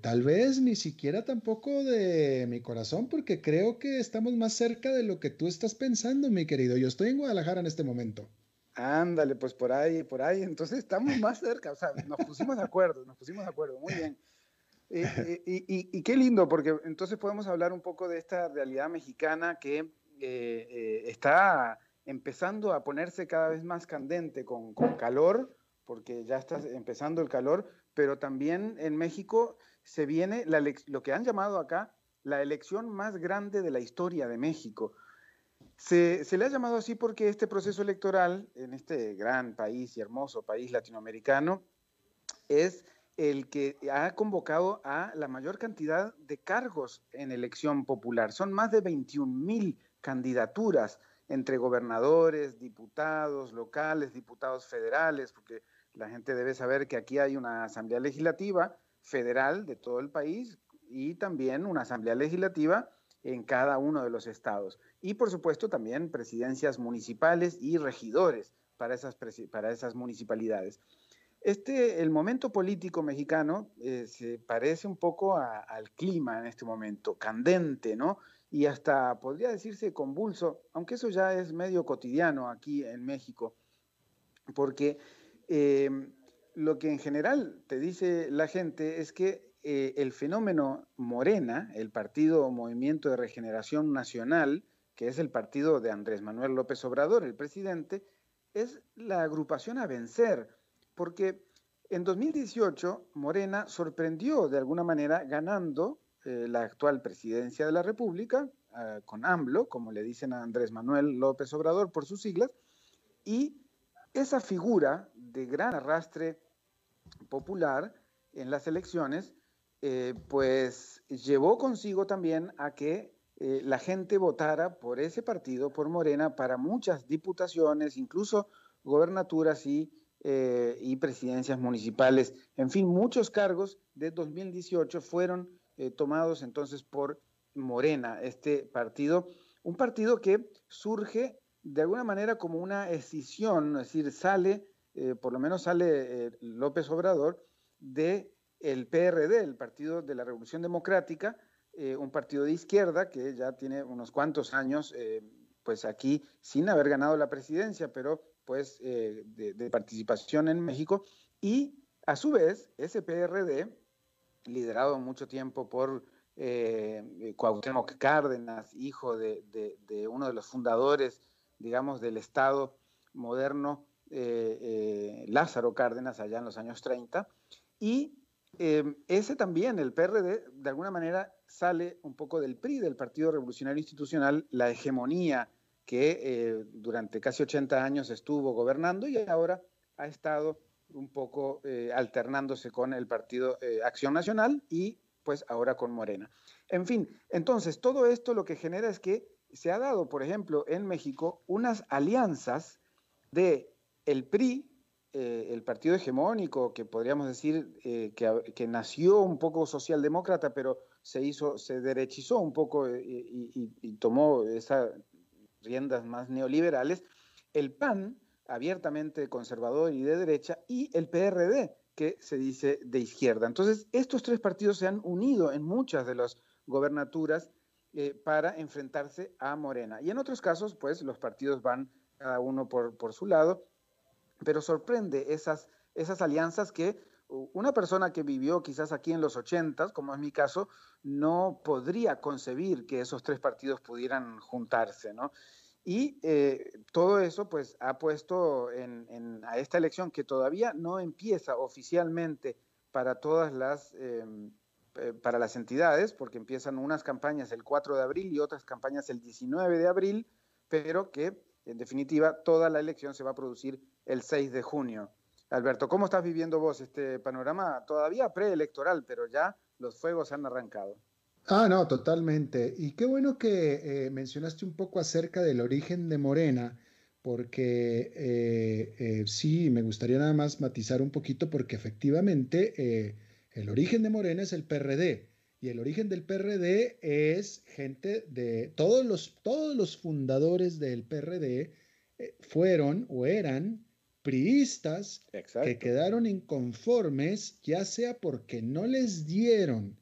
tal vez ni siquiera tampoco de mi corazón, porque creo que estamos más cerca de lo que tú estás pensando, mi querido. Yo estoy en Guadalajara en este momento. Ándale, pues por ahí, por ahí. Entonces estamos más cerca, o sea, nos pusimos de acuerdo, nos pusimos de acuerdo, muy bien. y, qué lindo, porque entonces podemos hablar un poco de esta realidad mexicana que eh, eh, está empezando a ponerse cada vez más candente con, calor, porque ya está empezando el calor, pero también en México se viene lo que han llamado acá la elección más grande de la historia de México. Se, se, le ha llamado así porque este proceso electoral en este gran país y hermoso país latinoamericano es el que ha convocado a la mayor cantidad de cargos en elección popular. Son más de 21 mil candidaturas entre gobernadores, diputados locales, diputados federales, porque la gente debe saber que aquí hay una asamblea legislativa federal de todo el país y también una asamblea legislativa en cada uno de los estados. Y por supuesto también presidencias municipales y regidores para esas, para esas municipalidades. Este, el momento político mexicano eh, se parece un poco al clima en este momento, candente, ¿no? Y hasta podría decirse convulso, aunque eso ya es medio cotidiano aquí en México, porque eh, lo que en general te dice la gente es que eh, el fenómeno Morena, el Partido Movimiento de Regeneración Nacional, que es el partido de Andrés Manuel López Obrador, el presidente, es la agrupación a vencer, porque en 2018 Morena sorprendió de alguna manera ganando eh, la actual presidencia de la República, ah, con AMLO, como le dicen a Andrés Manuel López Obrador por sus siglas, y esa figura de gran arrastre popular en las elecciones, eh, pues llevó consigo también a que eh, la gente votara por ese partido, por Morena, para muchas diputaciones, incluso gobernaturas y, y presidencias municipales. En fin, muchos cargos de 2018 fueron eh, tomados entonces por Morena, este partido, un partido que surge de alguna manera como una escisión, es decir, sale, eh, por lo menos sale eh, López Obrador, de el PRD, el Partido de la Revolución Democrática, un partido de izquierda que ya tiene unos cuantos años, pues aquí sin haber ganado la presidencia, pero pues de participación en México, y a su vez ese PRD liderado mucho tiempo por eh, Cuauhtémoc Cárdenas, hijo de, uno de los fundadores, digamos, del Estado moderno, eh, eh, Lázaro Cárdenas, allá en los años 30. Y em, ese también, el PRD, de alguna manera sale un poco del PRI, del Partido Revolucionario Institucional, la hegemonía que durante casi 80 años estuvo gobernando y ahora ha estado un poco eh, alternándose con el Partido eh, Acción Nacional y pues ahora con Morena. En fin, entonces todo esto lo que genera es que se ha dado, por ejemplo, en México unas alianzas de el PRI, eh, el partido hegemónico, que podríamos decir que, nació un poco socialdemócrata, pero se hizo, se derechizó un poco y tomó esas riendas más neoliberales, el PAN, abiertamente conservador y de derecha, y el PRD, que se dice de izquierda. Entonces, estos tres partidos se han unido en muchas de las gobernaturas eh, para enfrentarse a Morena. Y en otros casos, pues los partidos van cada uno por, por su lado, pero sorprende esas, esas alianzas que una persona que vivió quizás aquí en los ochentas, como es mi caso, no podría concebir que esos tres partidos pudieran juntarse, ¿no? Y eh, todo eso pues ha puesto en, a esta elección que todavía no empieza oficialmente para todas las, em, eh, para las entidades, porque empiezan unas campañas el 4 de abril y otras campañas el 19 de abril, pero que en definitiva toda la elección se va a producir el 6 de junio. Alberto, ¿cómo estás viviendo vos este panorama todavía preelectoral, pero ya los fuegos han arrancado? Ah, no, totalmente. Y qué bueno que eh, mencionaste un poco acerca del origen de Morena, porque eh, eh, sí, me gustaría nada más matizar un poquito, porque efectivamente el origen de Morena es el PRD. Y el origen del PRD es gente de todos los, todos los fundadores del PRD fueron o eran priistas que quedaron inconformes, ya sea porque no les dieron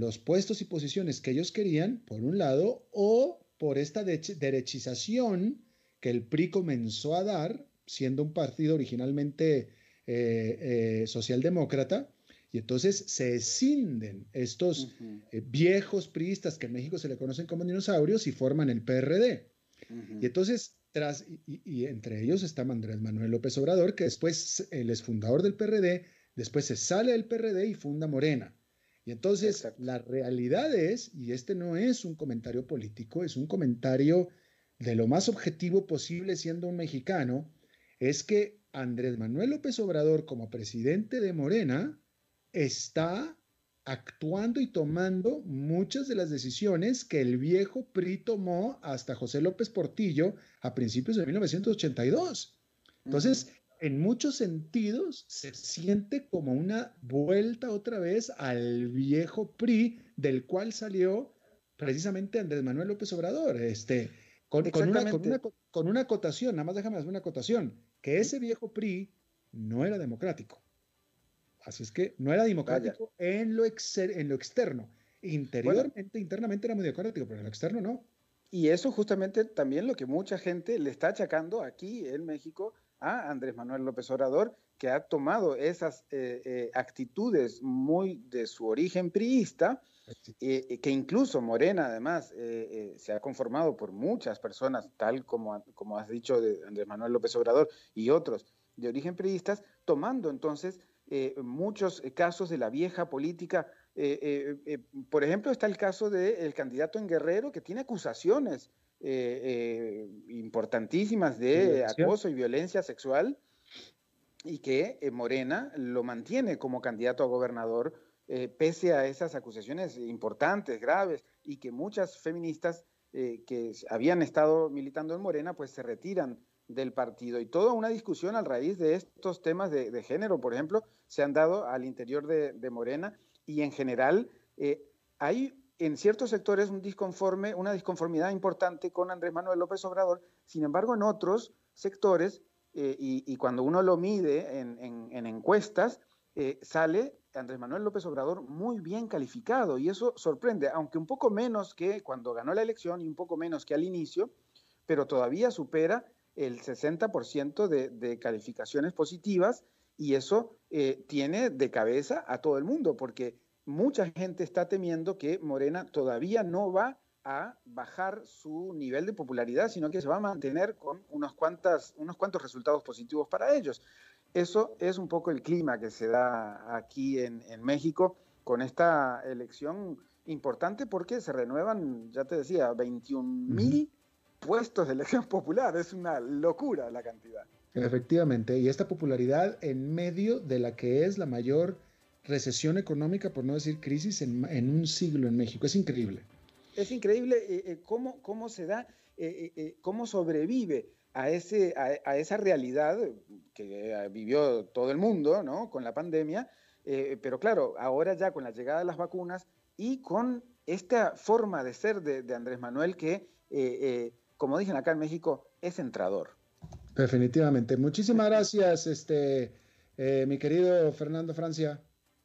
los puestos y posiciones que ellos querían, por un lado, o por esta derechización que el PRI comenzó a dar, siendo un partido originalmente eh, eh, socialdemócrata, y entonces se escinden estos eh, viejos priistas que en México se le conocen como dinosaurios y forman el PRD. Y entonces, tras, y, entre ellos está Andrés Manuel López Obrador, que después él es fundador del PRD, después se sale del PRD y funda Morena. Y entonces la realidad es, y este no es un comentario político, es un comentario de lo más objetivo posible siendo un mexicano, es que Andrés Manuel López Obrador como presidente de Morena está actuando y tomando muchas de las decisiones que el viejo PRI tomó hasta José López Portillo a principios de 1982. Entonces, en muchos sentidos se siente como una vuelta otra vez al viejo PRI del cual salió precisamente Andrés Manuel López Obrador, este, con, una, con, una, acotación, nada más déjame hacer una acotación, que ese viejo PRI no era democrático. Así es que no era democrático en lo, en lo externo. Interiormente, internamente era muy democrático, pero en lo externo no. Y eso justamente también lo que mucha gente le está achacando aquí en México a Andrés Manuel López Obrador, que ha tomado esas eh, eh, actitudes muy de su origen priista, eh, que incluso Morena además se ha conformado por muchas personas, tal como, como has dicho de Andrés Manuel López Obrador y otros de origen priistas, tomando entonces muchos casos de la vieja política. por ejemplo, está el caso del candidato en Guerrero que tiene acusaciones eh, eh, importantísimas de acoso y violencia sexual y que eh, Morena lo mantiene como candidato a gobernador pese a esas acusaciones importantes, graves, y que muchas feministas que habían estado militando en Morena pues se retiran del partido. Y toda una discusión a raíz de estos temas de, género, por ejemplo, se han dado al interior de, de Morena y en general hay en ciertos sectores un disconforme, una disconformidad importante con Andrés Manuel López Obrador, sin embargo en otros sectores, eh, y, cuando uno lo mide en, encuestas, eh, sale Andrés Manuel López Obrador muy bien calificado. Y eso sorprende, aunque un poco menos que cuando ganó la elección y un poco menos que al inicio, pero todavía supera el 60% de, de, calificaciones positivas. Y eso eh, tiene de cabeza a todo el mundo, porque mucha gente está temiendo que Morena todavía no va a bajar su nivel de popularidad, sino que se va a mantener con unos, cuantas, unos cuantos resultados positivos para ellos. Eso es un poco el clima que se da aquí en, México con esta elección importante porque se renuevan, ya te decía, 21 mil puestos de elección popular. Es una locura la cantidad. Efectivamente, y esta popularidad en medio de la que es la mayor recesión económica, por no decir crisis, en, un siglo en México. Es increíble. Es increíble eh, eh, cómo, cómo se da, eh, cómo sobrevive a, ese, a, esa realidad que vivió todo el mundo ¿no? con la pandemia, pero claro, ahora ya con la llegada de las vacunas y con esta forma de ser de, Andrés Manuel que, como dicen acá en México, es entrador. Definitivamente. Muchísimas gracias, este, mi querido Fernando Francia.